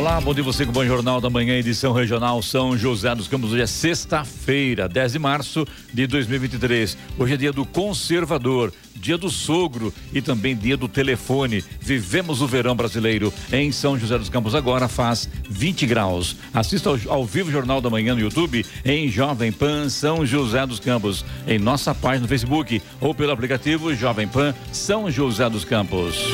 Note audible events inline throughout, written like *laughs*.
Olá, bom dia você com o Bom Jornal da Manhã, edição regional São José dos Campos. Hoje é sexta-feira, 10 de março de 2023. Hoje é dia do conservador, dia do sogro e também dia do telefone. Vivemos o verão brasileiro em São José dos Campos. Agora faz 20 graus. Assista ao, ao vivo Jornal da Manhã no YouTube em Jovem Pan São José dos Campos, em nossa página no Facebook ou pelo aplicativo Jovem Pan São José dos Campos.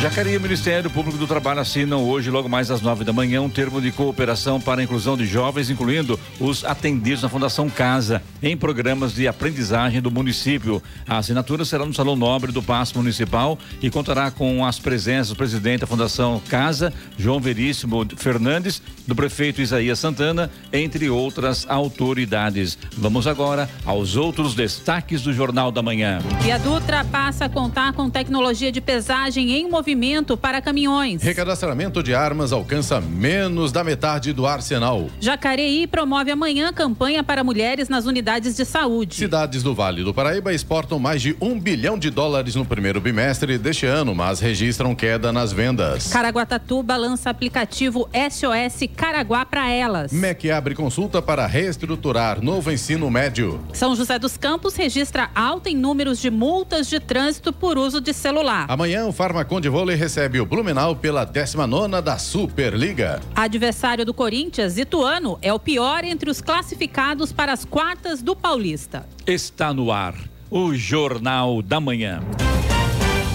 Jacareí e o Ministério Público do Trabalho assinam hoje, logo mais às nove da manhã, um termo de cooperação para a inclusão de jovens, incluindo os atendidos na Fundação Casa, em programas de aprendizagem do município. A assinatura será no Salão Nobre do Paço Municipal e contará com as presenças do presidente da Fundação Casa, João Veríssimo Fernandes, do prefeito Isaías Santana, entre outras autoridades. Vamos agora aos outros destaques do Jornal da Manhã. E a Dutra passa a contar com tecnologia de pesagem em movimento para caminhões. Recadastramento de armas alcança menos da metade do arsenal. Jacareí promove amanhã campanha para mulheres nas unidades de saúde. Cidades do Vale do Paraíba exportam mais de um bilhão de dólares no primeiro bimestre deste ano, mas registram queda nas vendas. Caraguatatuba lança aplicativo SOS Caraguá para elas. MEC abre consulta para reestruturar novo ensino médio. São José dos Campos registra alta em números de multas de trânsito por uso de celular. Amanhã o Farmacon de Vôlei recebe o Blumenau pela 19 da Superliga. Adversário do Corinthians, Ituano, é o pior entre os classificados para as quartas do Paulista. Está no ar o Jornal da Manhã.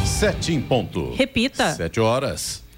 Sete em ponto. Repita. Sete horas.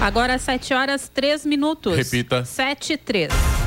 Agora 7 horas 3 minutos. Repita. 7 e 3.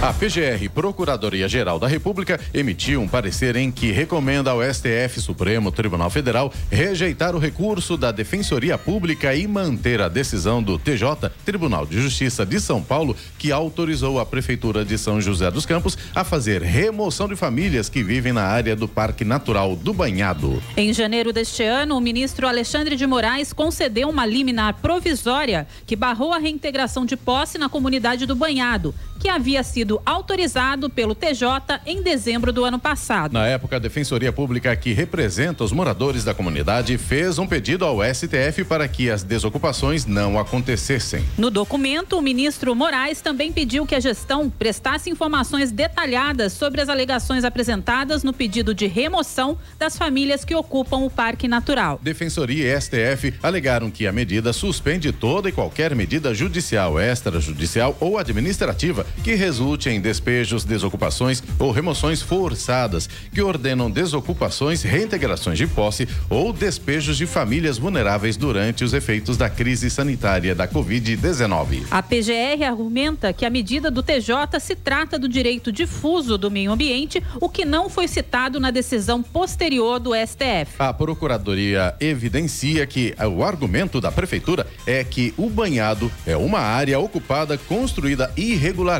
A PGR, Procuradoria-Geral da República, emitiu um parecer em que recomenda ao STF, Supremo Tribunal Federal, rejeitar o recurso da Defensoria Pública e manter a decisão do TJ, Tribunal de Justiça de São Paulo, que autorizou a Prefeitura de São José dos Campos a fazer remoção de famílias que vivem na área do Parque Natural do Banhado. Em janeiro deste ano, o ministro Alexandre de Moraes concedeu uma liminar provisória que barrou a reintegração de posse na comunidade do Banhado, que havia sido autorizado pelo TJ em dezembro do ano passado. Na época, a Defensoria Pública, que representa os moradores da comunidade, fez um pedido ao STF para que as desocupações não acontecessem. No documento, o ministro Moraes também pediu que a gestão prestasse informações detalhadas sobre as alegações apresentadas no pedido de remoção das famílias que ocupam o Parque Natural. Defensoria e STF alegaram que a medida suspende toda e qualquer medida judicial, extrajudicial ou administrativa que resulte em despejos, desocupações ou remoções forçadas, que ordenam desocupações, reintegrações de posse ou despejos de famílias vulneráveis durante os efeitos da crise sanitária da Covid-19. A PGR argumenta que a medida do TJ se trata do direito difuso do meio ambiente, o que não foi citado na decisão posterior do STF. A Procuradoria evidencia que o argumento da Prefeitura é que o banhado é uma área ocupada, construída irregularmente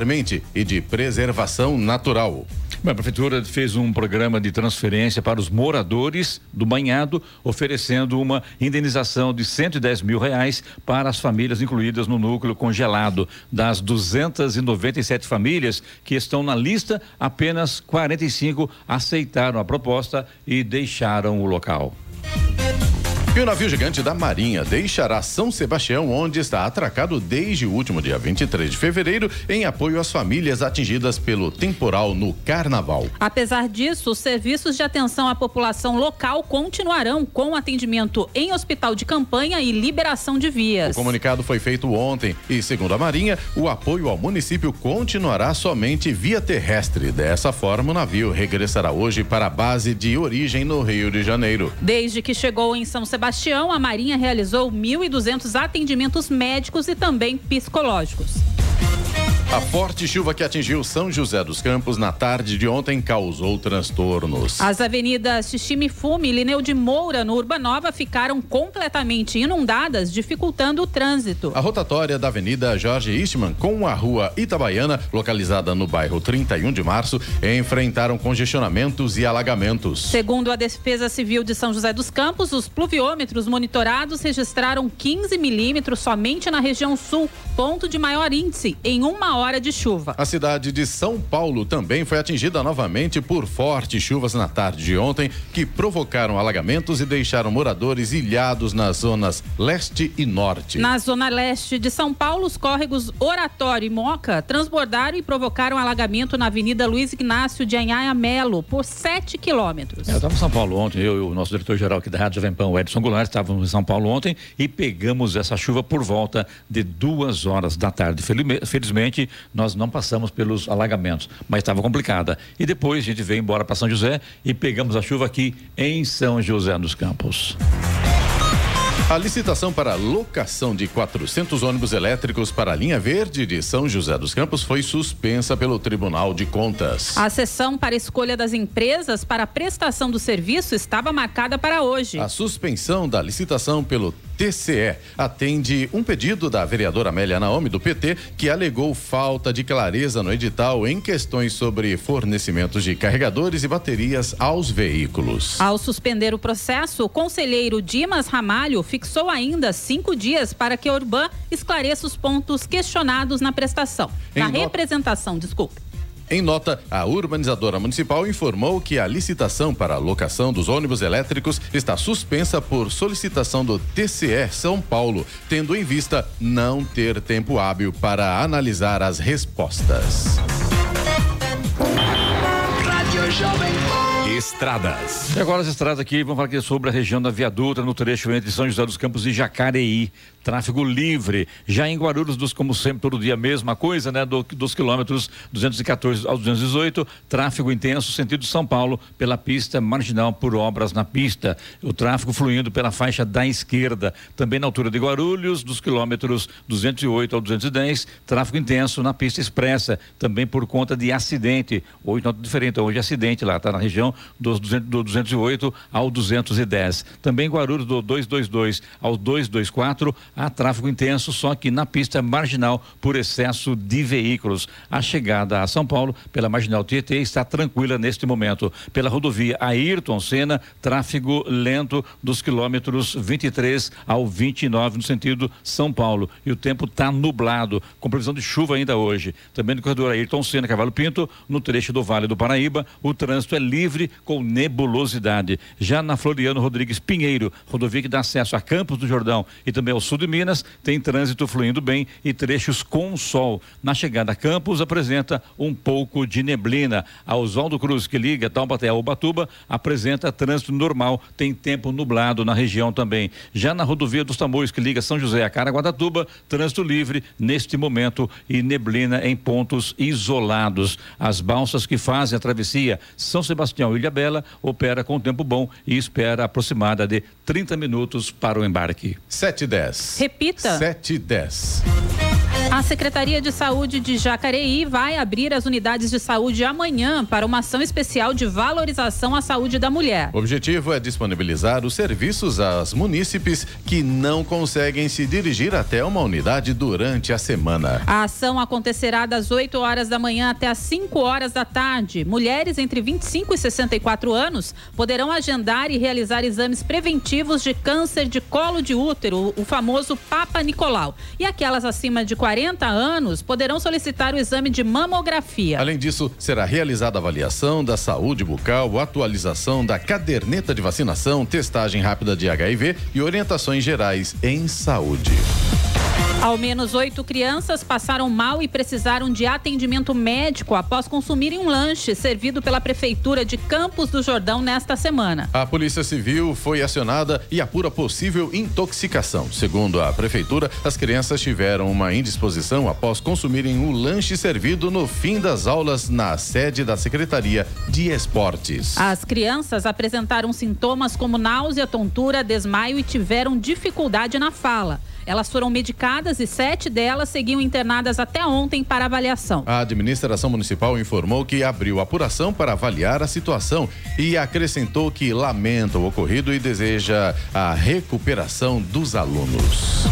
e de preservação natural. Bem, a prefeitura fez um programa de transferência para os moradores do banhado, oferecendo uma indenização de 110 mil reais para as famílias incluídas no núcleo congelado. Das 297 famílias que estão na lista, apenas 45 aceitaram a proposta e deixaram o local. E o navio gigante da Marinha deixará São Sebastião, onde está atracado desde o último dia 23 de fevereiro, em apoio às famílias atingidas pelo temporal no Carnaval. Apesar disso, os serviços de atenção à população local continuarão com atendimento em hospital de campanha e liberação de vias. O comunicado foi feito ontem e, segundo a Marinha, o apoio ao município continuará somente via terrestre. Dessa forma, o navio regressará hoje para a base de origem no Rio de Janeiro. Desde que chegou em São Sebastião, Sebastião, a Marinha realizou 1.200 atendimentos médicos e também psicológicos. A forte chuva que atingiu São José dos Campos na tarde de ontem causou transtornos. As avenidas Xiximifume e Lineu de Moura, no Urbanova, ficaram completamente inundadas, dificultando o trânsito. A rotatória da Avenida Jorge Eastman com a rua Itabaiana, localizada no bairro 31 de março, enfrentaram congestionamentos e alagamentos. Segundo a Defesa Civil de São José dos Campos, os pluviômetros monitorados registraram 15 milímetros somente na região sul, ponto de maior índice, em uma hora de chuva. A cidade de São Paulo também foi atingida novamente por fortes chuvas na tarde de ontem, que provocaram alagamentos e deixaram moradores ilhados nas zonas leste e norte. Na zona leste de São Paulo, os córregos Oratório e Moca transbordaram e provocaram alagamento na Avenida Luiz Ignácio de Anhaia Melo por 7 quilômetros. É, eu estava em São Paulo ontem, eu e o nosso diretor-geral aqui da Rádio Jovem Pan, o Edson Goulart, estávamos em São Paulo ontem e pegamos essa chuva por volta de duas horas da tarde. Felizmente, nós não passamos pelos alagamentos, mas estava complicada. E depois a gente veio embora para São José e pegamos a chuva aqui em São José dos Campos. A licitação para locação de 400 ônibus elétricos para a linha verde de São José dos Campos foi suspensa pelo Tribunal de Contas. A sessão para escolha das empresas para a prestação do serviço estava marcada para hoje. A suspensão da licitação pelo TCE atende um pedido da vereadora Amélia Naomi, do PT, que alegou falta de clareza no edital em questões sobre fornecimentos de carregadores e baterias aos veículos. Ao suspender o processo, o conselheiro Dimas Ramalho fixou ainda cinco dias para que a Urban esclareça os pontos questionados na prestação, em na representação, desculpe. Em nota, a urbanizadora municipal informou que a licitação para a locação dos ônibus elétricos está suspensa por solicitação do TCE São Paulo, tendo em vista não ter tempo hábil para analisar as respostas. Rádio Jovem Estradas. E agora as estradas aqui, vamos falar aqui sobre a região da Viaduta, no trecho entre São José dos Campos e Jacareí tráfego livre. Já em Guarulhos, dos, como sempre, todo dia, mesma coisa, né? Do, dos quilômetros 214 aos 218, tráfego intenso, sentido São Paulo, pela pista marginal por obras na pista. O tráfego fluindo pela faixa da esquerda. Também na altura de Guarulhos, dos quilômetros 208 ao 210, tráfego intenso na pista expressa, também por conta de acidente. Hoje nota diferente, hoje é acidente lá, está na região dos 200, do 208 ao 210. Também Guarulhos do 222 ao 224, há tráfego intenso, só que na pista marginal por excesso de veículos. A chegada a São Paulo pela marginal Tietê está tranquila neste momento. Pela rodovia Ayrton Senna, tráfego lento dos quilômetros 23 ao 29 no sentido São Paulo. E o tempo está nublado, com previsão de chuva ainda hoje. Também no corredor Ayrton Senna, Cavalo Pinto, no trecho do Vale do Paraíba, o trânsito é livre com nebulosidade. Já na Floriano Rodrigues Pinheiro, rodovia que dá acesso a Campos do Jordão e também ao sul sul de Minas tem trânsito fluindo bem e trechos com sol. Na chegada a Campos apresenta um pouco de neblina. A Oswaldo Cruz, que liga Taubaté a Ubatuba, apresenta trânsito normal, tem tempo nublado na região também. Já na rodovia dos Tamoios, que liga São José a Caraguatatuba, trânsito livre neste momento e neblina em pontos isolados. As balsas que fazem a travessia São Sebastião Ilha Bela opera com tempo bom e espera aproximada de 30 minutos para o embarque. 7 e 10. Repita. 7 e 10. A Secretaria de Saúde de Jacareí vai abrir as unidades de saúde amanhã para uma ação especial de valorização à saúde da mulher. O objetivo é disponibilizar os serviços às munícipes que não conseguem se dirigir até uma unidade durante a semana. A ação acontecerá das 8 horas da manhã até as 5 horas da tarde. Mulheres entre 25 e 64 anos poderão agendar e realizar exames preventivos de câncer de colo de útero, o famoso Papa Nicolau. E aquelas acima de 40 40 anos poderão solicitar o exame de mamografia. Além disso, será realizada avaliação da saúde bucal, atualização da caderneta de vacinação, testagem rápida de HIV e orientações gerais em saúde. Ao menos oito crianças passaram mal e precisaram de atendimento médico após consumirem um lanche servido pela Prefeitura de Campos do Jordão nesta semana. A Polícia Civil foi acionada e apura possível intoxicação. Segundo a Prefeitura, as crianças tiveram uma indisposição após consumirem o um lanche servido no fim das aulas na sede da Secretaria de Esportes. As crianças apresentaram sintomas como náusea, tontura, desmaio e tiveram dificuldade na fala. Elas foram medicadas e sete delas seguiam internadas até ontem para avaliação. A administração municipal informou que abriu apuração para avaliar a situação e acrescentou que lamenta o ocorrido e deseja a recuperação dos alunos.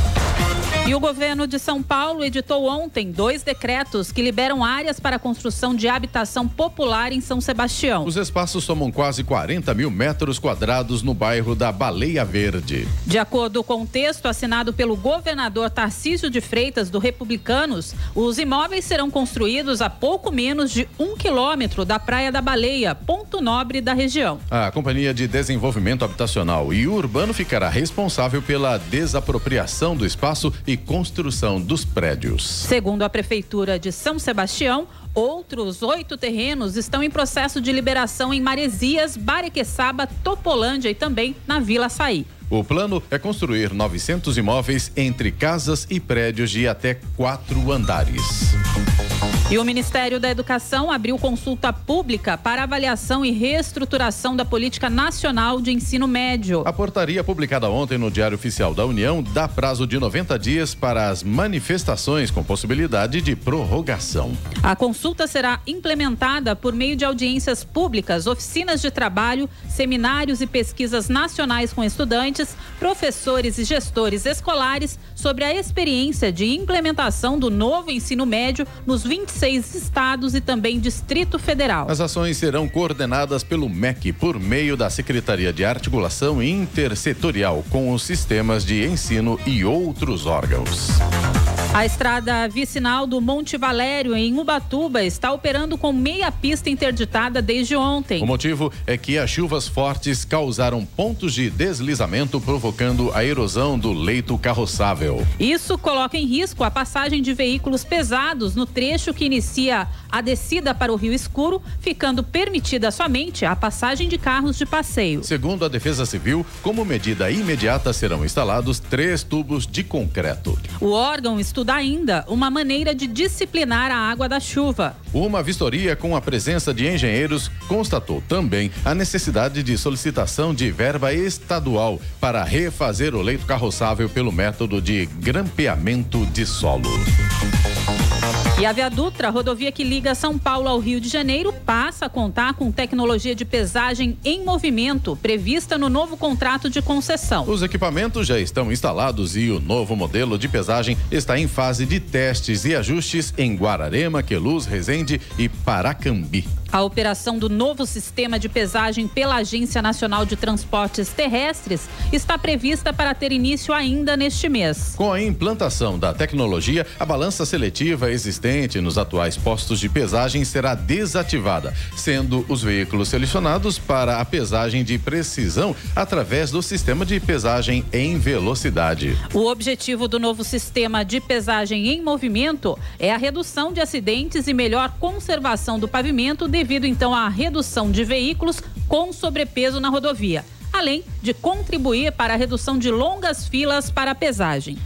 E o governo de São Paulo editou ontem dois decretos que liberam áreas para a construção de habitação popular em São Sebastião. Os espaços somam quase 40 mil metros quadrados no bairro da Baleia Verde. De acordo com o texto assinado pelo governador Tarcísio de Freitas, do Republicanos, os imóveis serão construídos a pouco menos de um quilômetro da Praia da Baleia, ponto nobre da região. A Companhia de Desenvolvimento Habitacional e Urbano ficará responsável pela desapropriação do espaço e construção dos prédios. Segundo a Prefeitura de São Sebastião, outros oito terrenos estão em processo de liberação em Maresias, Barequeçaba, Topolândia e também na Vila Saí. O plano é construir 900 imóveis entre casas e prédios de até quatro andares. E o Ministério da Educação abriu consulta pública para avaliação e reestruturação da Política Nacional de Ensino Médio. A portaria publicada ontem no Diário Oficial da União dá prazo de 90 dias para as manifestações com possibilidade de prorrogação. A consulta será implementada por meio de audiências públicas, oficinas de trabalho, seminários e pesquisas nacionais com estudantes, professores e gestores escolares sobre a experiência de implementação do novo ensino médio nos 26 estados e também Distrito Federal. As ações serão coordenadas pelo MEC por meio da Secretaria de Articulação Intersetorial com os sistemas de ensino e outros órgãos. A estrada vicinal do Monte Valério, em Ubatuba, está operando com meia pista interditada desde ontem. O motivo é que as chuvas fortes causaram pontos de deslizamento, provocando a erosão do leito carroçável. Isso coloca em risco a passagem de veículos pesados no trecho que inicia a descida para o Rio Escuro, ficando permitida somente a passagem de carros de passeio. Segundo a Defesa Civil, como medida imediata serão instalados três tubos de concreto. O órgão estuda ainda uma maneira de disciplinar a água da chuva. Uma vistoria com a presença de engenheiros constatou também a necessidade de solicitação de verba estadual para refazer o leito carroçável pelo método de grampeamento de solo. E a Via Dutra, rodovia que liga São Paulo ao Rio de Janeiro, passa a contar com tecnologia de pesagem em movimento, prevista no novo contrato de concessão. Os equipamentos já estão instalados e o novo modelo de pesagem está em fase de testes e ajustes em Guararema, Queluz, Resende e Paracambi. A operação do novo sistema de pesagem pela Agência Nacional de Transportes Terrestres está prevista para ter início ainda neste mês. Com a implantação da tecnologia, a balança seletiva existente nos atuais postos de pesagem será desativada, sendo os veículos selecionados para a pesagem de precisão através do sistema de pesagem em velocidade. O objetivo do novo sistema de pesagem em movimento é a redução de acidentes e melhor conservação do pavimento devido então à redução de veículos com sobrepeso na rodovia, além de contribuir para a redução de longas filas para a pesagem.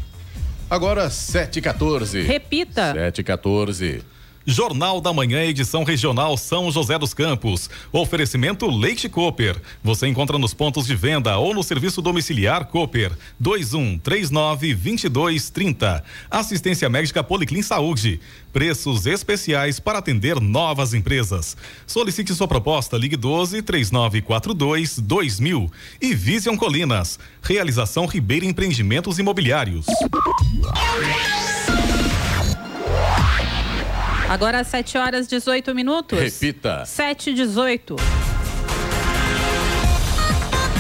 Agora 7h14. Repita. 7h14. Jornal da Manhã, edição regional São José dos Campos. Oferecimento Leite Cooper. Você encontra nos pontos de venda ou no serviço domiciliar Cooper. 2139 2230. Assistência médica Policlin Saúde. Preços especiais para atender novas empresas. Solicite sua proposta, ligue 12 3942 2000. E Vision Colinas. Realização Ribeira Empreendimentos Imobiliários. Agora às 7 horas 18 minutos. Repita. 7 e 18.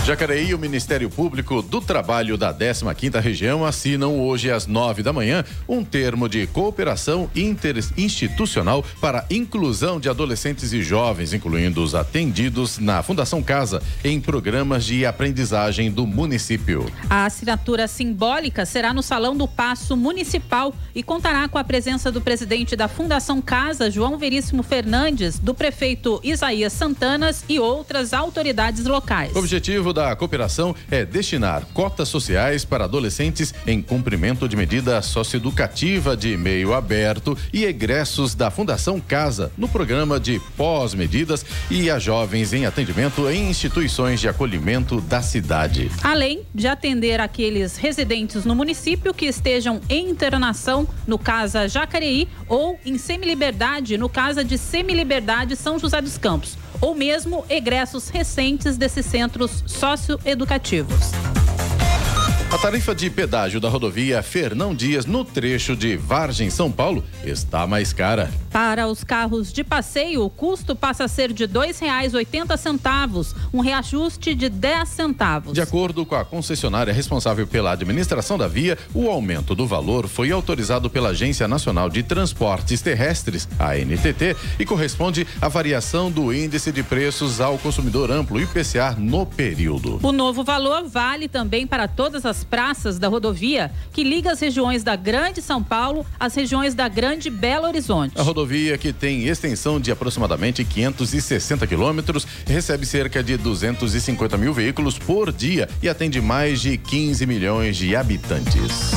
Jacareí e o Ministério Público do Trabalho da 15ª Região assinam hoje às nove da manhã um termo de cooperação interinstitucional para inclusão de adolescentes e jovens, incluindo os atendidos na Fundação Casa, em programas de aprendizagem do município. A assinatura simbólica será no Salão do Paço Municipal e contará com a presença do presidente da Fundação Casa, João Veríssimo Fernandes, do prefeito Isaías Santanas e outras autoridades locais. O objetivo da da cooperação é destinar cotas sociais para adolescentes em cumprimento de medida socioeducativa de meio aberto e egressos da Fundação Casa no programa de pós-medidas e a jovens em atendimento em instituições de acolhimento da cidade. Além de atender aqueles residentes no município que estejam em internação no Casa Jacareí ou em Semiliberdade no Casa de Semiliberdade São José dos Campos, ou mesmo egressos recentes desses centros socioeducativos. A tarifa de pedágio da rodovia Fernão Dias no trecho de Vargem São Paulo está mais cara. Para os carros de passeio, o custo passa a ser de R$ 2,80, um reajuste de 10 centavos. De acordo com a concessionária responsável pela administração da via, o aumento do valor foi autorizado pela Agência Nacional de Transportes Terrestres, a NTT, e corresponde à variação do índice de preços ao consumidor amplo IPCA no período. O novo valor vale também para todas as praças da rodovia que liga as regiões da Grande São Paulo às regiões da Grande Belo Horizonte. A rodovia, que tem extensão de aproximadamente 560 quilômetros, recebe cerca de 250 mil veículos por dia e atende mais de 15 milhões de habitantes.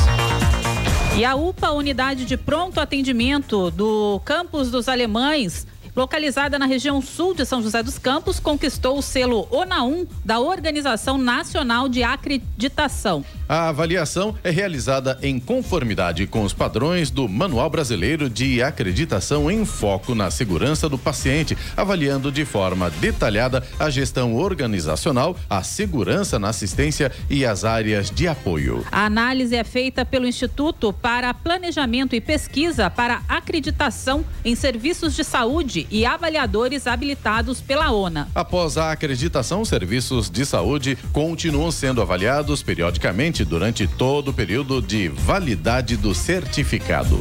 E a UPA, unidade de pronto atendimento do Campus dos Alemães, localizada na região sul de São José dos Campos, conquistou o selo ONA1 da Organização Nacional de Acreditação. A avaliação é realizada em conformidade com os padrões do Manual Brasileiro de Acreditação em Foco na Segurança do Paciente, avaliando de forma detalhada a gestão organizacional, a segurança na assistência e as áreas de apoio. A análise é feita pelo Instituto para Planejamento e Pesquisa para Acreditação em Serviços de Saúde e avaliadores habilitados pela ONA. Após a acreditação, os serviços de saúde continuam sendo avaliados periodicamente durante todo o período de validade do certificado.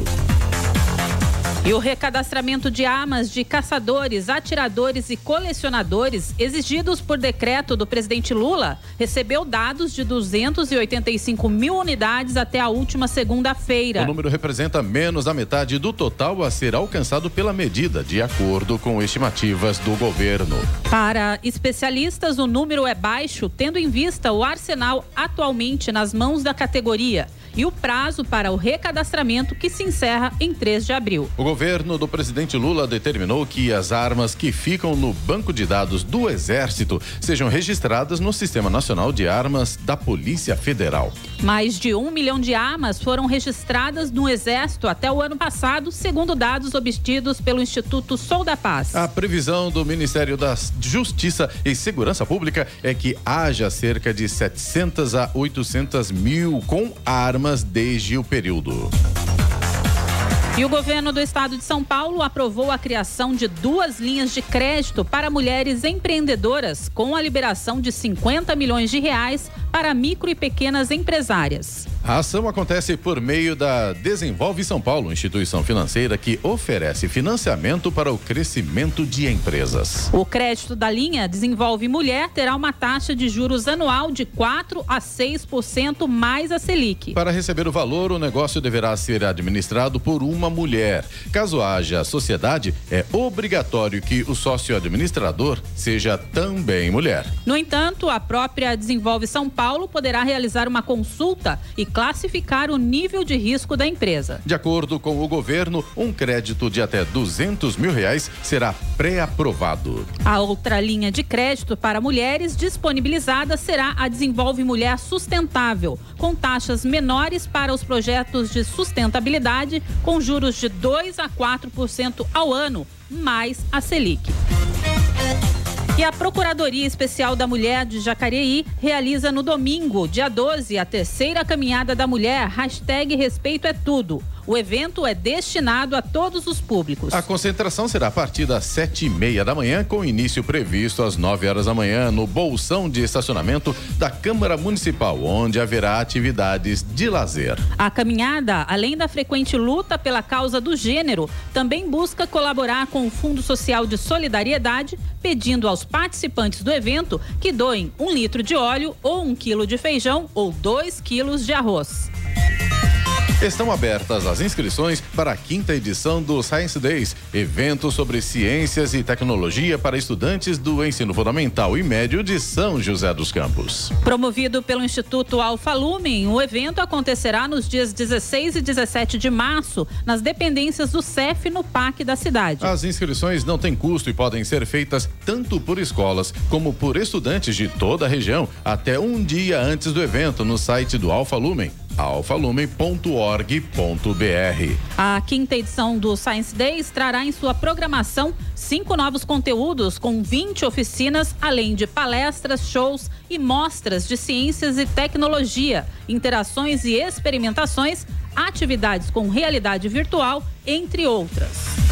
E o recadastramento de armas de caçadores, atiradores e colecionadores, exigidos por decreto do presidente Lula, recebeu dados de 285 mil unidades até a última segunda-feira. O número representa menos da metade do total a ser alcançado pela medida, de acordo com estimativas do governo. Para especialistas, o número é baixo, tendo em vista o arsenal atualmente nas mãos da categoria e o prazo para o recadastramento que se encerra em 3 de abril. O governo do presidente Lula determinou que as armas que ficam no banco de dados do Exército sejam registradas no Sistema Nacional de Armas da Polícia Federal. Mais de um milhão de armas foram registradas no Exército até o ano passado, segundo dados obtidos pelo Instituto Sou da Paz. A previsão do Ministério da Justiça e Segurança Pública é que haja cerca de 700 a 800 mil com armas desde o período. E o governo do estado de São Paulo aprovou a criação de duas linhas de crédito para mulheres empreendedoras, com a liberação de 50 milhões de reais para micro e pequenas empresárias. A ação acontece por meio da Desenvolve São Paulo, instituição financeira que oferece financiamento para o crescimento de empresas. O crédito da linha Desenvolve Mulher terá uma taxa de juros anual de 4 a 6% mais a Selic. Para receber o valor, o negócio deverá ser administrado por uma mulher. Caso haja sociedade, é obrigatório que o sócio administrador seja também mulher. No entanto, a própria Desenvolve São Paulo poderá realizar uma consulta e classificar o nível de risco da empresa. De acordo com o governo, um crédito de até 200 mil reais será pré-aprovado. A outra linha de crédito para mulheres disponibilizada será a Desenvolve Mulher Sustentável, com taxas menores para os projetos de sustentabilidade, com juros de 2 a 4% ao ano, mais a Selic. E a Procuradoria Especial da Mulher de Jacareí realiza no domingo, dia 12, a terceira caminhada da mulher, hashtag Respeito é Tudo. O evento é destinado a todos os públicos. A concentração será a partir das sete e meia da manhã, com início previsto às nove horas da manhã no bolsão de estacionamento da Câmara Municipal, onde haverá atividades de lazer. A caminhada, além da frequente luta pela causa do gênero, também busca colaborar com o Fundo Social de Solidariedade, pedindo aos participantes do evento que doem um litro de óleo ou um quilo de feijão ou dois quilos de arroz. Estão abertas as inscrições para a quinta edição do Science Days, evento sobre ciências e tecnologia para estudantes do ensino fundamental e médio de São José dos Campos. Promovido pelo Instituto Alfa Lumen, o evento acontecerá nos dias 16 e 17 de março, nas dependências do CEF no Parque da cidade. As inscrições não têm custo e podem ser feitas tanto por escolas como por estudantes de toda a região até um dia antes do evento no site do Alfa Lumen alfalumen.org.br. A quinta edição do Science Days trará em sua programação cinco novos conteúdos com 20 oficinas, além de palestras, shows e mostras de ciências e tecnologia, interações e experimentações, atividades com realidade virtual, entre outras.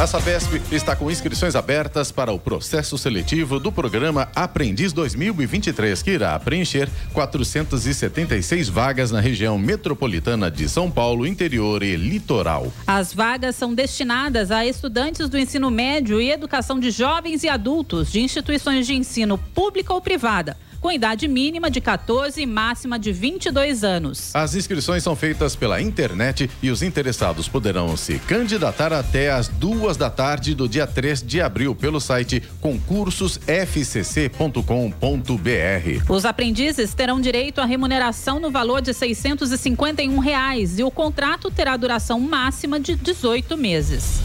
A Sabesp está com inscrições abertas para o processo seletivo do programa Aprendiz 2023, que irá preencher 476 vagas na região metropolitana de São Paulo, interior e litoral. As vagas são destinadas a estudantes do ensino médio e educação de jovens e adultos de instituições de ensino pública ou privada com idade mínima de 14 e máxima de 22 anos. As inscrições são feitas pela internet e os interessados poderão se candidatar até às duas da tarde do dia 3 de abril pelo site concursosfcc.com.br. Os aprendizes terão direito à remuneração no valor de 651 reais, e o contrato terá duração máxima de 18 meses.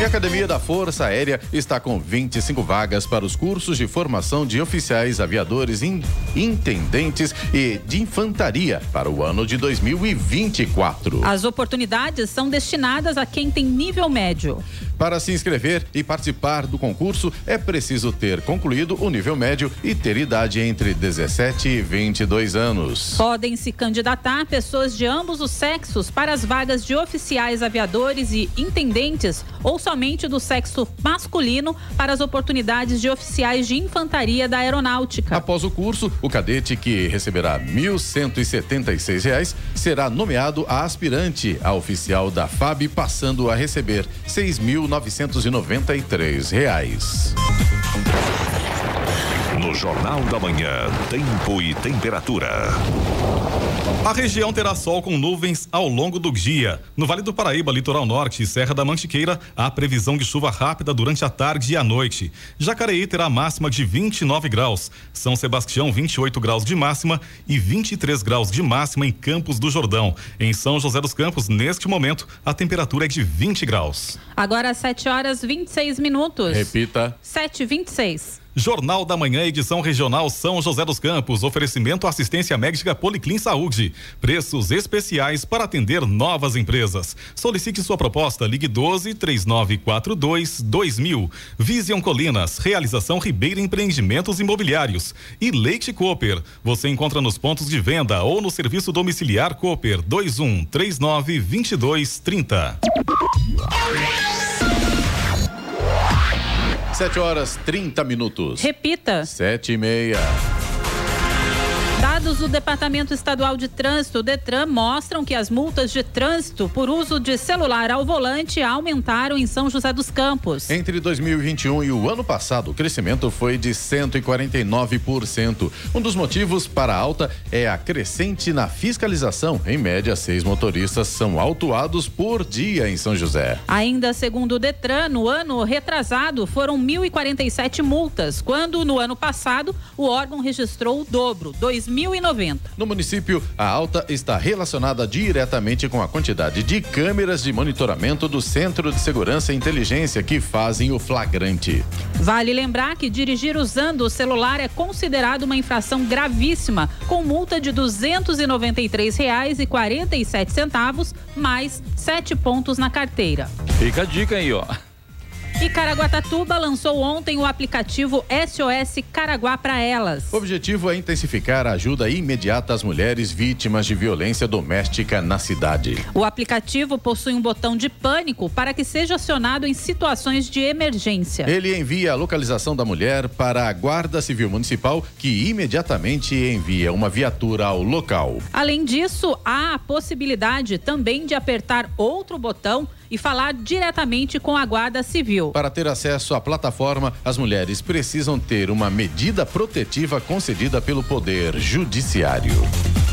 E a Academia da Força Aérea está com 25 vagas para os cursos de formação de oficiais, aviadores, in, intendentes e de infantaria para o ano de 2024. As oportunidades são destinadas a quem tem nível médio. Para se inscrever e participar do concurso, é preciso ter concluído o nível médio e ter idade entre 17 e 22 anos. Podem se candidatar pessoas de ambos os sexos para as vagas de oficiais aviadores e intendentes ou somente do sexo masculino para as oportunidades de oficiais de infantaria da aeronáutica. Após o curso, o cadete que receberá R$ 1.176 será nomeado a aspirante a oficial da FAB, passando a receber R$ 6.993. No Jornal da Manhã, Tempo e Temperatura. A região terá sol com nuvens ao longo do dia. No Vale do Paraíba, Litoral Norte e Serra da Mantiqueira, há previsão de chuva rápida durante a tarde e a noite. Jacareí terá máxima de 29 graus. São Sebastião, 28 graus de máxima e 23 graus de máxima em Campos do Jordão. Em São José dos Campos, neste momento, a temperatura é de 20 graus. Agora 7 horas 26 minutos. Repita. 7 26 Jornal da Manhã, edição regional São José dos Campos. Oferecimento assistência médica Policlin Saúde. Preços especiais para atender novas empresas. Solicite sua proposta. Ligue 12 3942 2000. Vision Colinas. Realização Ribeira Empreendimentos Imobiliários. E Leite Cooper. Você encontra nos pontos de venda ou no serviço domiciliar Cooper 21 39 22 30. 7 horas 30 minutos. Repita. Sete e meia. Dados do Departamento Estadual de Trânsito, Detran, mostram que as multas de trânsito por uso de celular ao volante aumentaram em São José dos Campos. Entre 2021 e o ano passado, o crescimento foi de 149%. Um dos motivos para a alta é a crescente na fiscalização. Em média, seis motoristas são autuados por dia em São José. Ainda segundo o Detran, no ano retrasado foram 1.047 multas, quando no ano passado o órgão registrou o dobro, 2.090. No município, a alta está relacionada diretamente com a quantidade de câmeras de monitoramento do Centro de Segurança e Inteligência que fazem o flagrante. Vale lembrar que dirigir usando o celular é considerado uma infração gravíssima, com multa de R$ 293,47 mais sete pontos na carteira. Fica a dica aí, ó. E Caraguatatuba lançou ontem o aplicativo SOS Caraguá para elas. O objetivo é intensificar a ajuda imediata às mulheres vítimas de violência doméstica na cidade. O aplicativo possui um botão de pânico para que seja acionado em situações de emergência. Ele envia a localização da mulher para a Guarda Civil Municipal, que imediatamente envia uma viatura ao local. Além disso, há a possibilidade também de apertar outro botão e falar diretamente com a Guarda Civil. Para ter acesso à plataforma, as mulheres precisam ter uma medida protetiva concedida pelo Poder Judiciário.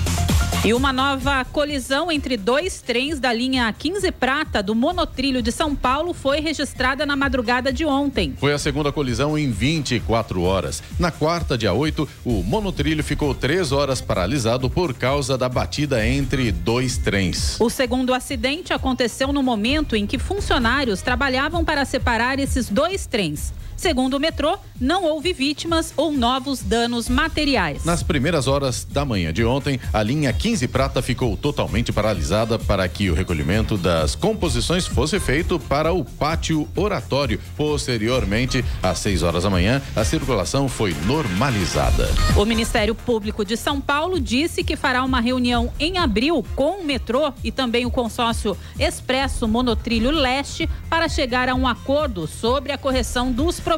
E uma nova colisão entre dois trens da linha 15 Prata do monotrilho de São Paulo foi registrada na madrugada de ontem. Foi a segunda colisão em 24 horas. Na quarta, dia 8, o monotrilho ficou três horas paralisado por causa da batida entre dois trens. O segundo acidente aconteceu no momento em que funcionários trabalhavam para separar esses dois trens. Segundo o metrô, não houve vítimas ou novos danos materiais. Nas primeiras horas da manhã de ontem, a linha 15 Prata ficou totalmente paralisada para que o recolhimento das composições fosse feito para o pátio oratório. Posteriormente, às 6 horas da manhã, a circulação foi normalizada. O Ministério Público de São Paulo disse que fará uma reunião em abril com o metrô e também o consórcio Expresso Monotrilho Leste para chegar a um acordo sobre a correção dos problemas.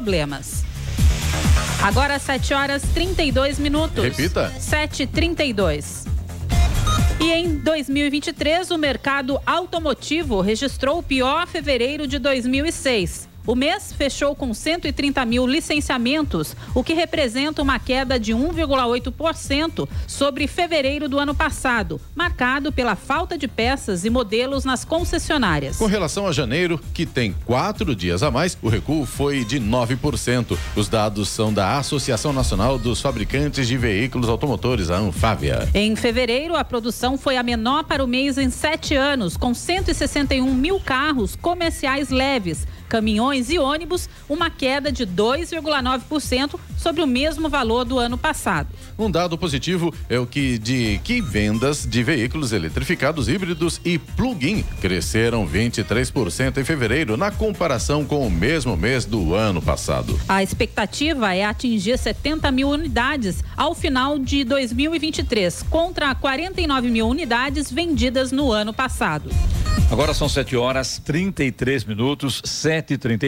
Agora 7 horas 32 minutos. Repita. 7h32. E em 2023, o mercado automotivo registrou o pior fevereiro de 2006. O mês fechou com 130 mil licenciamentos, o que representa uma queda de 1,8% sobre fevereiro do ano passado, marcado pela falta de peças e modelos nas concessionárias. Com relação a janeiro, que tem quatro dias a mais, o recuo foi de 9%. Os dados são da Associação Nacional dos Fabricantes de Veículos Automotores, a Anfávia. Em fevereiro, a produção foi a menor para o mês em sete anos, com 161 mil carros comerciais leves caminhões e ônibus, uma queda de 2,9% sobre o mesmo valor do ano passado. Um dado positivo é o que de que vendas de veículos eletrificados híbridos e plug-in cresceram 23% em fevereiro na comparação com o mesmo mês do ano passado. A expectativa é atingir 70 mil unidades ao final de 2023, contra 49 mil unidades vendidas no ano passado. Agora são 7 horas 33 minutos, 7h33,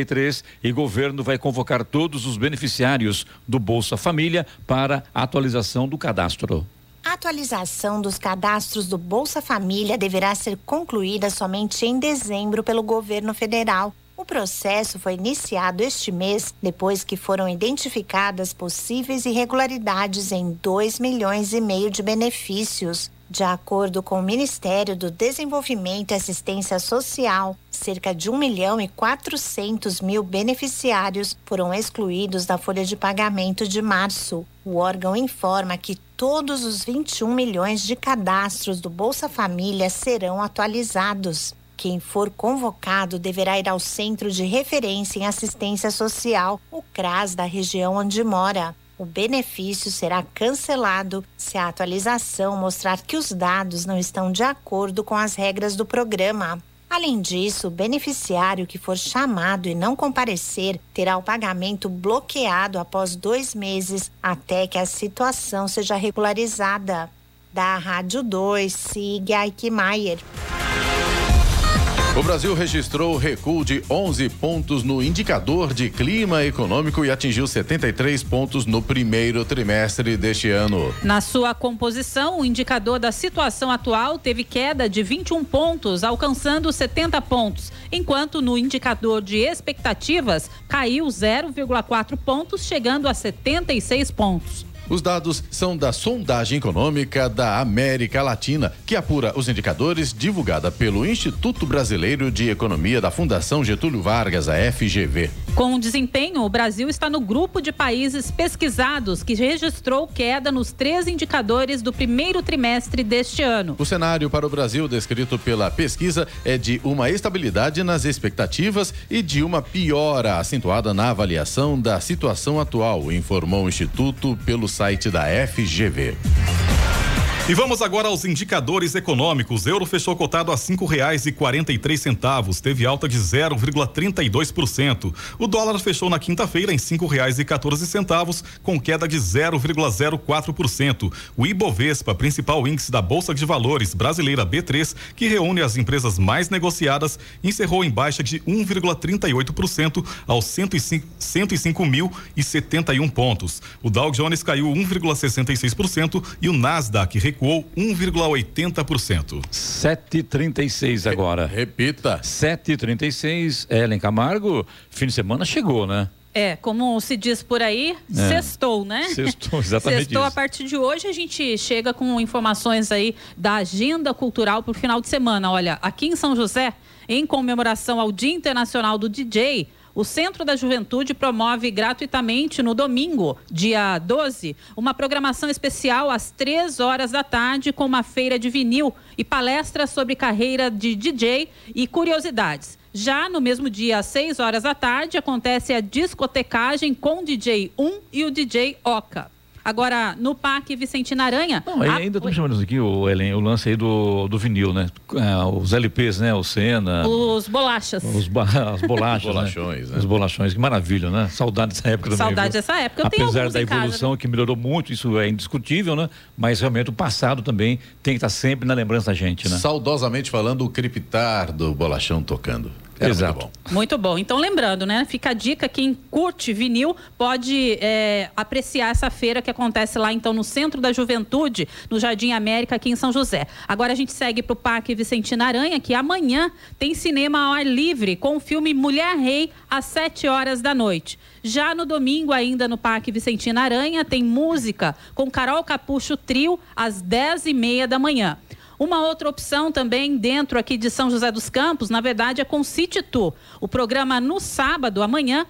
e governo vai convocar todos os beneficiários do Bolsa Família para atualização do cadastro. A atualização dos cadastros do Bolsa Família deverá ser concluída somente em dezembro pelo governo federal. O processo foi iniciado este mês depois que foram identificadas possíveis irregularidades em 2 milhões e meio de benefícios. De acordo com o Ministério do Desenvolvimento e Assistência Social, cerca de 1 milhão e 400 mil beneficiários foram excluídos da folha de pagamento de março. O órgão informa que todos os 21 milhões de cadastros do Bolsa Família serão atualizados. Quem for convocado deverá ir ao Centro de Referência em Assistência Social, o CRAS, da região onde mora. O benefício será cancelado se a atualização mostrar que os dados não estão de acordo com as regras do programa. Além disso, o beneficiário que for chamado e não comparecer terá o pagamento bloqueado após dois meses até que a situação seja regularizada. Da Rádio 2, siga Ike Maier. O Brasil registrou recuo de 11 pontos no indicador de clima econômico e atingiu 73 pontos no primeiro trimestre deste ano. Na sua composição, o indicador da situação atual teve queda de 21 pontos, alcançando 70 pontos, enquanto no indicador de expectativas caiu 0,4 pontos, chegando a 76 pontos. Os dados são da sondagem econômica da América Latina, que apura os indicadores divulgada pelo Instituto Brasileiro de Economia da Fundação Getúlio Vargas, a FGV. Com o desempenho, o Brasil está no grupo de países pesquisados que registrou queda nos três indicadores do primeiro trimestre deste ano. O cenário para o Brasil descrito pela pesquisa é de uma estabilidade nas expectativas e de uma piora acentuada na avaliação da situação atual, informou o Instituto pelo site da FGV. E vamos agora aos indicadores econômicos. Euro fechou cotado a cinco reais e quarenta e três centavos, teve alta de 0,32%. O dólar fechou na quinta-feira em cinco reais e 14 centavos, com queda de 0,04%. O Ibovespa, principal índice da Bolsa de Valores brasileira B3, que reúne as empresas mais negociadas, encerrou em baixa de 1,38% aos 105.071 pontos. O Dow Jones caiu 1,66% e o Nasdaq recuou recuou 1,80%. 7,36 agora. Repita. 7,36. Ellen Camargo, fim de semana chegou, né? É, como se diz por aí, é. sextou, né? Sextou, exatamente Sextou isso. a partir de hoje a gente chega com informações aí da agenda cultural para o final de semana. Olha, aqui em São José, em comemoração ao Dia Internacional do DJ, o Centro da Juventude promove gratuitamente no domingo, dia 12, uma programação especial às 3 horas da tarde com uma feira de vinil e palestras sobre carreira de DJ e curiosidades. Já no mesmo dia, às 6 horas da tarde, acontece a discotecagem com o DJ 1 e o DJ Oca. Agora, no Parque Vicentina Aranha. Não, a... ainda estamos chamando aqui, o, Ellen, o lance aí do, do vinil, né? É, os LPs, né? O Senna. Os bolachas. Os ba as bolachas. *laughs* Né? bolachões, né? Os bolachões, que maravilha, né? Saudade dessa época também. Saudade dessa época. Eu Apesar da evolução casa, né? que melhorou muito, isso é indiscutível, né? Mas realmente o passado também tem que estar sempre na lembrança da gente, né? Saudosamente falando, o crepitar do bolachão tocando. Era Exato. Muito bom. muito bom. Então, lembrando, né? Fica a dica: quem curte vinil pode é, apreciar essa feira que acontece lá, então, no Centro da Juventude, no Jardim América, aqui em São José. Agora a gente segue para o Parque Vicentina Aranha, que amanhã tem cinema ao ar livre com o filme Mulher Rei, às 7 horas da noite. Já no domingo, ainda no Parque Vicentina Aranha, tem música com Carol Capucho Trio, às 10 e meia da manhã. Uma outra opção também dentro aqui de São José dos Campos, na verdade, é com City. O programa no sábado, amanhã,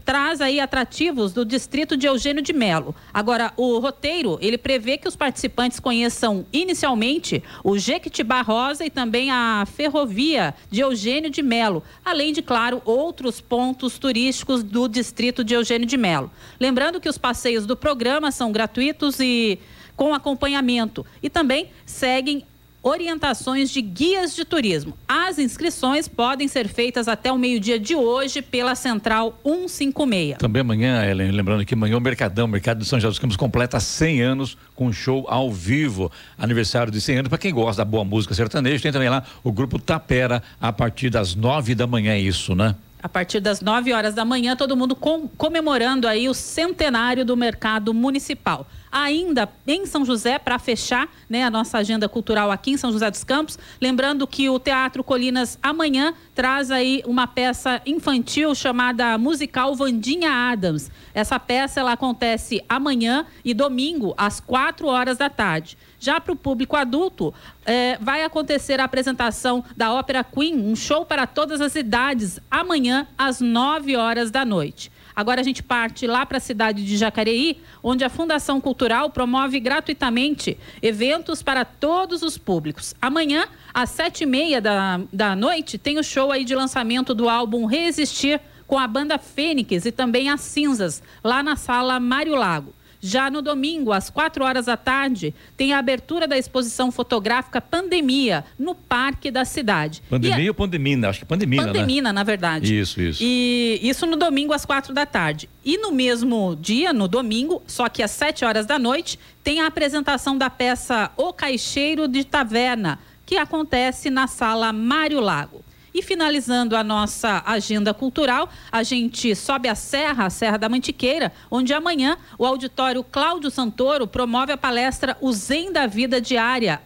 traz aí atrativos do distrito de Eugênio de Melo. Agora, o roteiro, ele prevê que os participantes conheçam inicialmente o Jequitibá Rosa e também a ferrovia de Eugênio de Melo, além de, claro, outros pontos turísticos do distrito de Eugênio de Melo. Lembrando que os passeios do programa são gratuitos e com acompanhamento e também seguem orientações de guias de turismo. As inscrições podem ser feitas até o meio-dia de hoje pela Central 156. Também amanhã, Ellen, lembrando que amanhã o Mercadão, o Mercado de São José dos Campos, completa 100 anos com show ao vivo. Aniversário de 100 anos. Para quem gosta da boa música sertaneja, tem também lá o grupo Tapera a partir das 9 da manhã, é isso, né? a partir das 9 horas da manhã, todo mundo com, comemorando aí o centenário do mercado municipal ainda em São José para fechar né, a nossa agenda cultural aqui em São José dos Campos. Lembrando que o Teatro Colinas amanhã traz aí uma peça infantil chamada Musical Vandinha Adams. Essa peça ela acontece amanhã e domingo às quatro horas da tarde. Já para o público adulto, eh, vai acontecer a apresentação da Ópera Queen, um show para todas as idades, amanhã às nove horas da noite. Agora a gente parte lá para a cidade de Jacareí, onde a Fundação Cultural promove gratuitamente eventos para todos os públicos. Amanhã, às sete e meia da, da noite, tem o show aí de lançamento do álbum Resistir com a banda Fênix e também as Cinzas, lá na sala Mário Lago. Já no domingo, às quatro horas da tarde, tem a abertura da exposição fotográfica Pandemia, no Parque da Cidade. Pandemia ou Pandemina? Acho que Pandemina, Pandemina, né? na verdade. Isso, isso. E isso no domingo, às quatro da tarde. E no mesmo dia, no domingo, só que às sete horas da noite, tem a apresentação da peça O Caixeiro de Taverna, que acontece na sala Mário Lago. E finalizando a nossa agenda cultural, a gente sobe a Serra, a Serra da Mantiqueira, onde amanhã o auditório Cláudio Santoro promove a palestra O Zen da Vida Diária,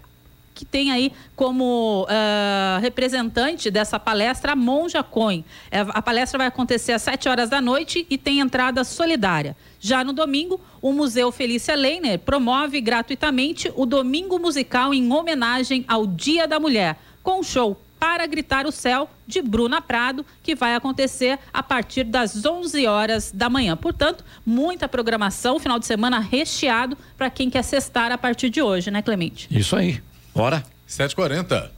que tem aí como uh, representante dessa palestra a Monja Coin. É, a palestra vai acontecer às 7 horas da noite e tem entrada solidária. Já no domingo, o Museu Felícia Leiner promove gratuitamente o Domingo Musical em homenagem ao Dia da Mulher, com show para gritar o céu de Bruna Prado, que vai acontecer a partir das 11 horas da manhã. Portanto, muita programação, final de semana recheado para quem quer cestar a partir de hoje, né, Clemente? Isso aí. Bora. 7h40.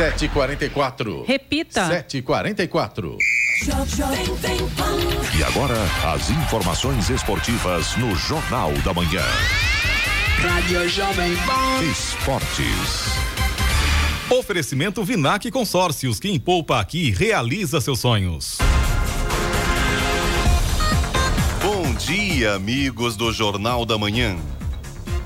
Sete quarenta e quatro. Repita. Sete quarenta e quatro. E agora, as informações esportivas no Jornal da Manhã. Rádio Jovem Pan. Esportes. Oferecimento Vinac Consórcios. Quem poupa aqui realiza seus sonhos. dia, amigos do Jornal da Manhã.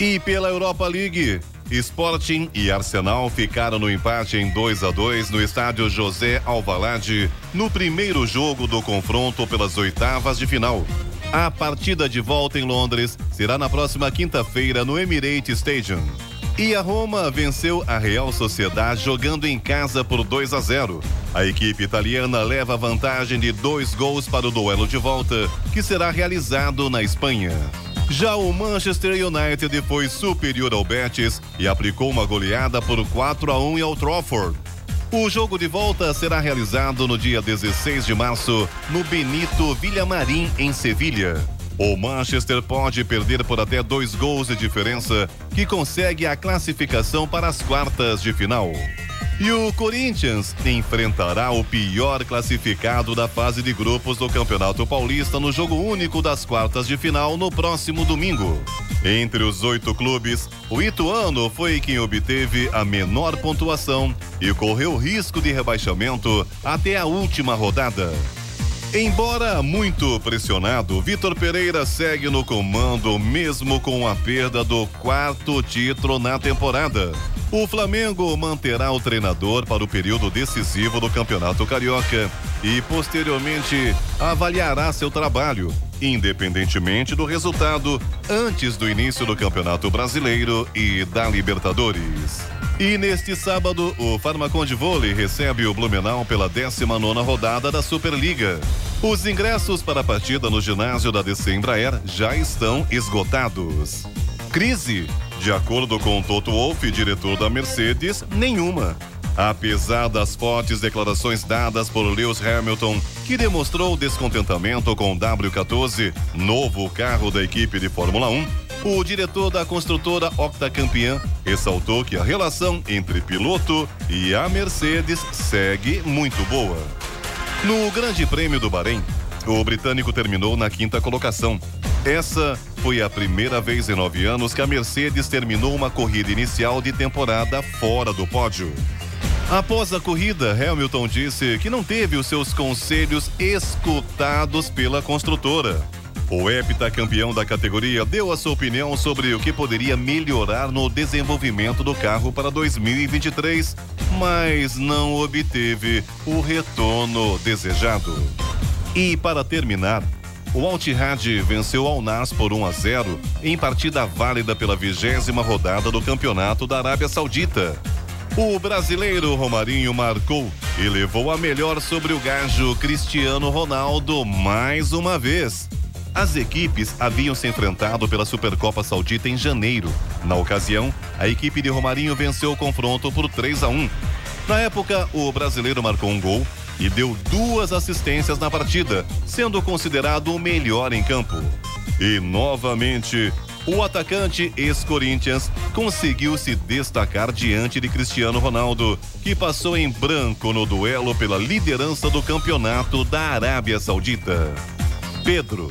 E pela Europa League, Sporting e Arsenal ficaram no empate em 2 a 2 no estádio José Alvalade, no primeiro jogo do confronto pelas oitavas de final. A partida de volta em Londres será na próxima quinta-feira no Emirates Stadium. E a Roma venceu a Real Sociedade jogando em casa por 2 a 0. A equipe italiana leva vantagem de dois gols para o duelo de volta, que será realizado na Espanha. Já o Manchester United foi superior ao Betis e aplicou uma goleada por 4 a 1 em Old Trafford. O jogo de volta será realizado no dia 16 de março no Benito Villamarim, em Sevilha. O Manchester pode perder por até dois gols de diferença, que consegue a classificação para as quartas de final. E o Corinthians enfrentará o pior classificado da fase de grupos do Campeonato Paulista no jogo único das quartas de final no próximo domingo. Entre os oito clubes, o Ituano foi quem obteve a menor pontuação e correu risco de rebaixamento até a última rodada. Embora muito pressionado, Vitor Pereira segue no comando mesmo com a perda do quarto título na temporada. O Flamengo manterá o treinador para o período decisivo do Campeonato Carioca e posteriormente avaliará seu trabalho, independentemente do resultado, antes do início do Campeonato Brasileiro e da Libertadores. E neste sábado, o Farmacon de Vôlei recebe o Blumenau pela 19 rodada da Superliga. Os ingressos para a partida no ginásio da DC Embraer já estão esgotados. Crise. De acordo com Toto Wolff, diretor da Mercedes, nenhuma. Apesar das fortes declarações dadas por Lewis Hamilton, que demonstrou descontentamento com o W14, novo carro da equipe de Fórmula 1, o diretor da construtora octacampeã ressaltou que a relação entre piloto e a Mercedes segue muito boa. No Grande Prêmio do Bahrein, o britânico terminou na quinta colocação. Essa foi a primeira vez em nove anos que a Mercedes terminou uma corrida inicial de temporada fora do pódio. Após a corrida, Hamilton disse que não teve os seus conselhos escutados pela construtora. O heptacampeão da categoria deu a sua opinião sobre o que poderia melhorar no desenvolvimento do carro para 2023, mas não obteve o retorno desejado. E para terminar, o Altihad venceu Al Nas por 1 a 0 em partida válida pela vigésima rodada do Campeonato da Arábia Saudita. O brasileiro Romarinho marcou e levou a melhor sobre o gajo Cristiano Ronaldo mais uma vez. As equipes haviam se enfrentado pela Supercopa Saudita em janeiro. Na ocasião, a equipe de Romarinho venceu o confronto por 3 a 1. Na época, o brasileiro marcou um gol e deu duas assistências na partida, sendo considerado o melhor em campo. E novamente, o atacante ex-Corinthians conseguiu se destacar diante de Cristiano Ronaldo, que passou em branco no duelo pela liderança do campeonato da Arábia Saudita. Pedro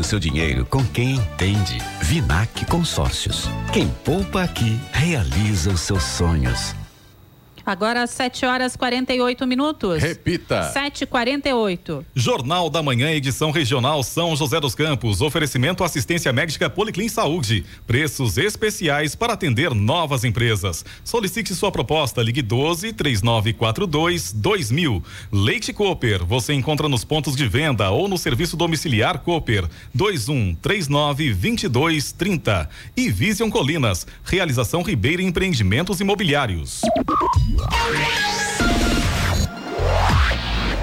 o seu dinheiro com quem entende. Vinac Consórcios. Quem poupa aqui realiza os seus sonhos. Agora 7 horas 48 minutos. Repita. 7h48. Jornal da Manhã, edição regional São José dos Campos. Oferecimento assistência médica Policlin Saúde. Preços especiais para atender novas empresas. Solicite sua proposta. Ligue 12 3942 2000. Leite Cooper. Você encontra nos pontos de venda ou no serviço domiciliar Cooper. 21 39 22 30. E Vision Colinas. Realização Ribeira Empreendimentos Imobiliários.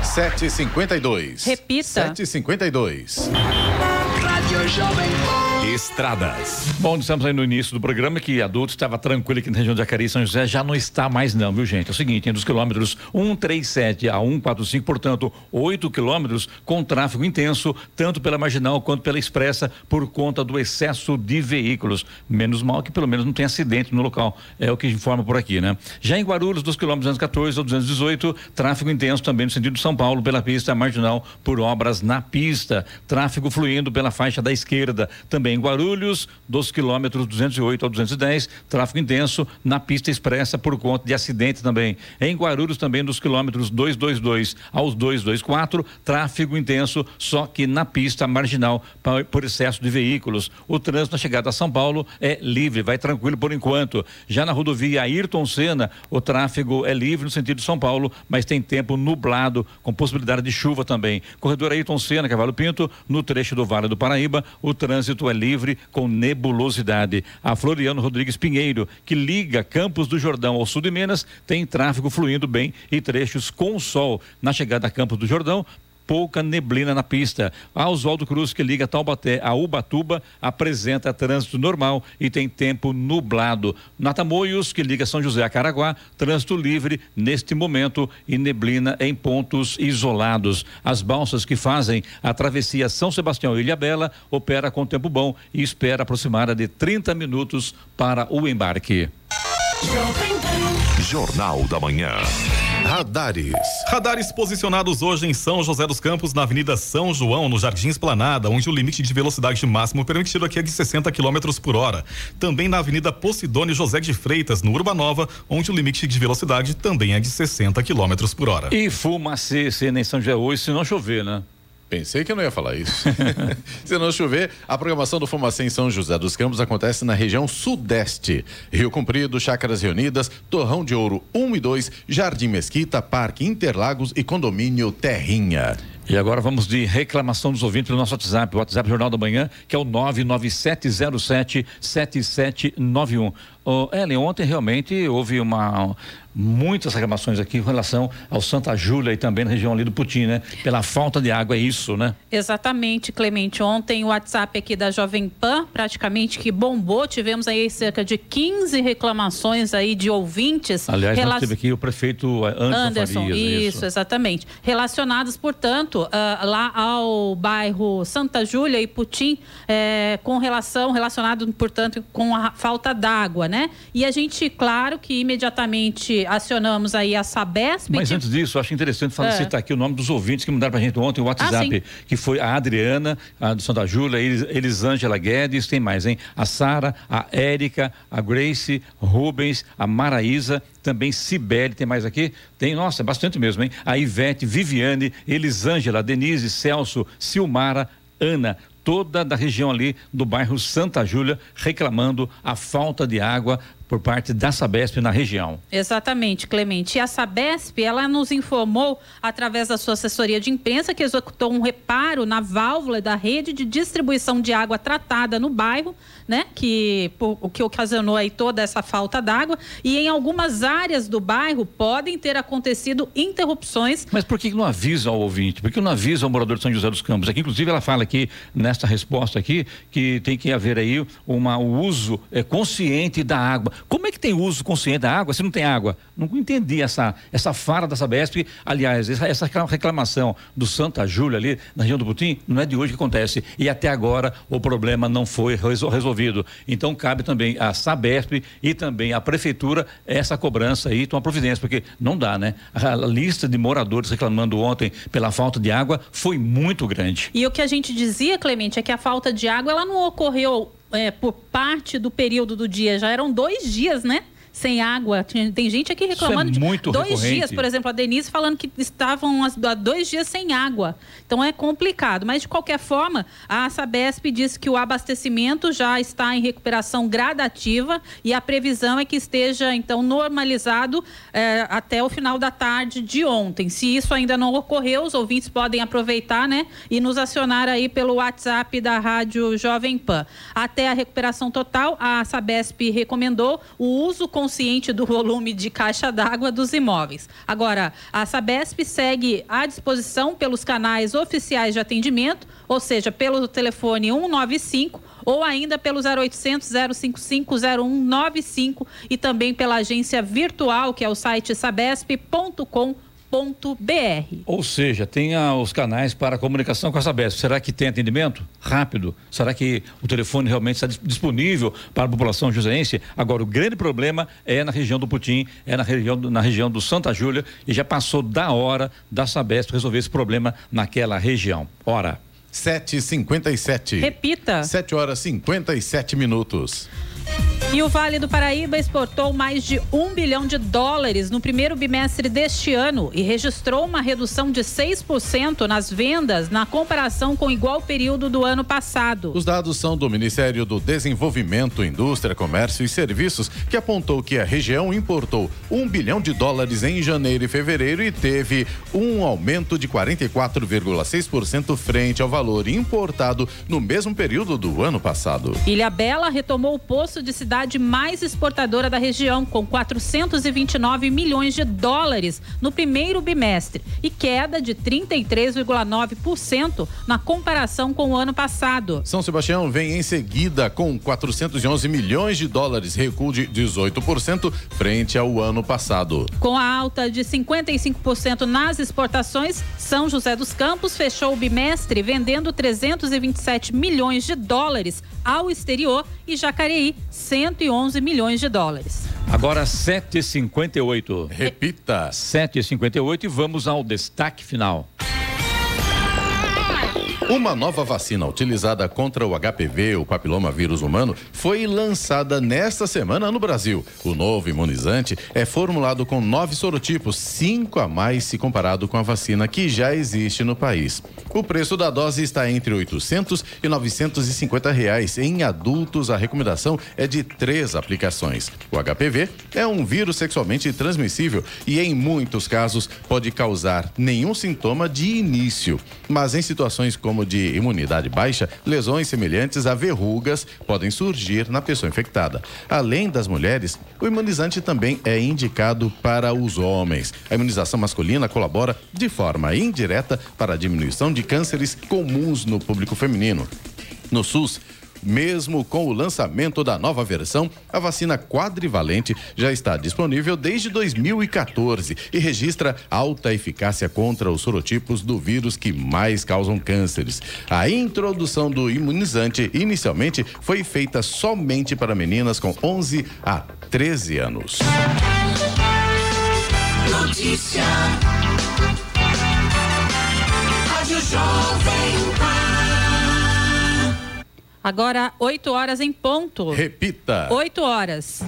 Sete e cinquenta e dois. Repita. Sete e cinquenta e dois. Rádio Jovem Pan. Estradas. Bom, estamos aí no início do programa que adulto estava tranquilo aqui na região de Acari e São José, já não está mais não, viu gente? É o seguinte, entre os quilômetros 137 a 145, portanto, 8 quilômetros com tráfego intenso, tanto pela marginal quanto pela expressa, por conta do excesso de veículos. Menos mal que pelo menos não tem acidente no local, é o que informa por aqui, né? Já em Guarulhos, dos quilômetros 214 ao 218, tráfego intenso também no sentido de São Paulo, pela pista marginal, por obras na pista. Tráfego fluindo pela faixa da esquerda. Também em Guarulhos, dos quilômetros 208 ao 210, tráfego intenso na pista expressa por conta de acidente também. Em Guarulhos, também dos quilômetros 222 aos 224, tráfego intenso, só que na pista marginal, por excesso de veículos. O trânsito na chegada a São Paulo é livre, vai tranquilo por enquanto. Já na rodovia Ayrton Senna, o tráfego é livre no sentido de São Paulo, mas tem tempo nublado, com possibilidade de chuva também. Corredor Ayrton Senna, Cavalo Pinto, no trecho do Vale do Paraíba, o trânsito é livre com nebulosidade. A Floriano Rodrigues Pinheiro, que liga Campos do Jordão ao sul de Minas, tem tráfego fluindo bem e trechos com sol. Na chegada a Campos do Jordão, pouca neblina na pista. A Oswaldo Cruz, que liga Taubaté a Ubatuba, apresenta trânsito normal e tem tempo nublado. Natamoios, que liga São José a Caraguá, trânsito livre neste momento e neblina em pontos isolados. As balsas que fazem a travessia São Sebastião e Ilha Bela opera com tempo bom e espera aproximada de 30 minutos para o embarque. Jornal da Manhã. Radares. Radares posicionados hoje em São José dos Campos, na Avenida São João, no Jardim Esplanada, onde o limite de velocidade máximo permitido aqui é de 60 km por hora. Também na Avenida Posidone José de Freitas, no Urbanova, onde o limite de velocidade também é de 60 km por hora. E fumacê, nem São José hoje, se não chover, né? Pensei que eu não ia falar isso. *laughs* Se não chover, a programação do Fumacê em São José dos Campos acontece na região sudeste. Rio Comprido, Chácaras Reunidas, Torrão de Ouro 1 e 2, Jardim Mesquita, Parque Interlagos e Condomínio Terrinha. E agora vamos de reclamação dos ouvintes pelo nosso WhatsApp, o WhatsApp Jornal da Manhã, que é o 99707 7791. Oh, Ellen, ontem realmente houve uma muitas reclamações aqui com relação ao Santa Júlia e também na região ali do Putim, né? Pela falta de água, é isso, né? Exatamente, Clemente. Ontem o WhatsApp aqui da Jovem Pan praticamente que bombou. Tivemos aí cerca de 15 reclamações aí de ouvintes. Aliás, Relac... nós teve aqui o prefeito Anderson, Anderson Farias, é isso, isso, exatamente. Relacionados, portanto, uh, lá ao bairro Santa Júlia e Putim, eh, com relação, relacionado, portanto, com a falta d'água, né? E a gente, claro que imediatamente acionamos aí a Sabesp. Mas que... antes disso, acho interessante falar, é. citar aqui o nome dos ouvintes que mandaram pra gente ontem o WhatsApp, ah, que foi a Adriana, a do Santa Júlia, Elisângela Guedes, tem mais, hein? A Sara, a Érica, a Grace, Rubens, a Maraísa, também Cibele, tem mais aqui? Tem, nossa, bastante mesmo, hein? A Ivete, Viviane, Elisângela, Denise, Celso, Silmara, Ana, toda da região ali do bairro Santa Júlia reclamando a falta de água por parte da Sabesp na região. Exatamente, Clemente. E a Sabesp, ela nos informou, através da sua assessoria de imprensa, que executou um reparo na válvula da rede de distribuição de água tratada no bairro, né? Que, o que ocasionou aí toda essa falta d'água. E em algumas áreas do bairro podem ter acontecido interrupções. Mas por que não avisa ao ouvinte? Por que não avisa ao morador de São José dos Campos? Aqui, inclusive, ela fala aqui, nesta resposta aqui, que tem que haver aí uma, o uso é, consciente da água. Como é que tem uso consciente da água se não tem água? Não entendi essa, essa fara da Sabesp. Aliás, essa, essa reclamação do Santa Júlia ali, na região do Putim, não é de hoje que acontece. E até agora o problema não foi resolvido. Então cabe também a Sabesp e também a Prefeitura essa cobrança aí, tomar providência, porque não dá, né? A lista de moradores reclamando ontem pela falta de água foi muito grande. E o que a gente dizia, Clemente, é que a falta de água ela não ocorreu é, por parte do período do dia, já eram dois dias, né? Sem água. Tem gente aqui reclamando Isso é muito de dois recorrente. dias, por exemplo, a Denise falando que estavam há dois dias sem água. Então é complicado. Mas de qualquer forma, a Sabesp disse que o abastecimento já está em recuperação gradativa e a previsão é que esteja então normalizado é, até o final da tarde de ontem. Se isso ainda não ocorreu, os ouvintes podem aproveitar, né, e nos acionar aí pelo WhatsApp da Rádio Jovem Pan. Até a recuperação total, a Sabesp recomendou o uso com consciente do volume de caixa d'água dos imóveis. Agora, a Sabesp segue à disposição pelos canais oficiais de atendimento, ou seja, pelo telefone 195 ou ainda pelo 0800 055 0195 e também pela agência virtual, que é o site sabesp.com.br. Ou seja, ah, os canais para comunicação com a Sabesp. Será que tem atendimento rápido? Será que o telefone realmente está disponível para a população joseense? Agora, o grande problema é na região do Putim, é na região, do, na região do Santa Júlia e já passou da hora da Sabesp resolver esse problema naquela região. Ora. 7h57. Repita. 7 horas 57 minutos. E o Vale do Paraíba exportou mais de um bilhão de dólares no primeiro bimestre deste ano e registrou uma redução de 6% nas vendas na comparação com o igual período do ano passado. Os dados são do Ministério do Desenvolvimento, Indústria, Comércio e Serviços, que apontou que a região importou um bilhão de dólares em janeiro e fevereiro e teve um aumento de 44,6% frente ao valor importado no mesmo período do ano passado. Ilha Bela retomou o posto de cidade mais exportadora da região, com 429 milhões de dólares no primeiro bimestre e queda de 33,9% na comparação com o ano passado. São Sebastião vem em seguida com 411 milhões de dólares, recuo de 18% frente ao ano passado. Com a alta de 55% nas exportações, São José dos Campos fechou o bimestre vendendo 327 milhões de dólares ao exterior e Jacareí 111 milhões de dólares. Agora 7h58. Repita. 7h58 e vamos ao destaque final. Uma nova vacina utilizada contra o HPV, o papiloma vírus humano, foi lançada nesta semana no Brasil. O novo imunizante é formulado com nove sorotipos, cinco a mais se comparado com a vacina que já existe no país. O preço da dose está entre 800 e 950 reais. Em adultos, a recomendação é de três aplicações. O HPV é um vírus sexualmente transmissível e, em muitos casos, pode causar nenhum sintoma de início, mas em situações como de imunidade baixa, lesões semelhantes a verrugas podem surgir na pessoa infectada. Além das mulheres, o imunizante também é indicado para os homens. A imunização masculina colabora de forma indireta para a diminuição de cânceres comuns no público feminino. No SUS, mesmo com o lançamento da nova versão, a vacina quadrivalente já está disponível desde 2014 e registra alta eficácia contra os sorotipos do vírus que mais causam cânceres. A introdução do imunizante inicialmente foi feita somente para meninas com 11 a 13 anos. Notícia. Rádio Jovem Agora, 8 horas em ponto. Repita. 8 horas.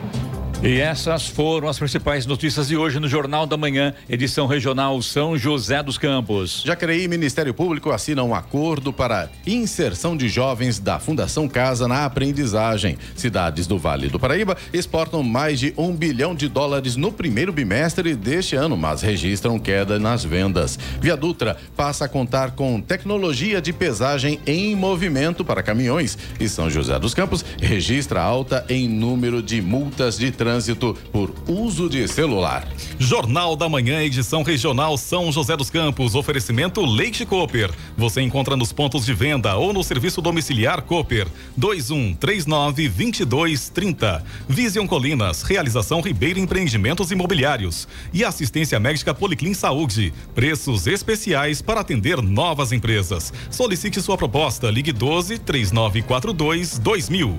E essas foram as principais notícias de hoje no Jornal da Manhã, edição regional São José dos Campos. Jacareí e Ministério Público assinam um acordo para inserção de jovens da Fundação Casa na aprendizagem. Cidades do Vale do Paraíba exportam mais de um bilhão de dólares no primeiro bimestre deste ano, mas registram queda nas vendas. Via Dutra passa a contar com tecnologia de pesagem em movimento para caminhões e São José dos Campos registra alta em número de multas de trânsito trânsito por uso de celular. Jornal da Manhã, edição regional São José dos Campos. Oferecimento Leite Cooper. Você encontra nos pontos de venda ou no serviço domiciliar Cooper. 2139 2230. Vision Colinas. Realização Ribeiro Empreendimentos Imobiliários. E assistência médica Policlin Saúde. Preços especiais para atender novas empresas. Solicite sua proposta. Ligue 12 3942 2000.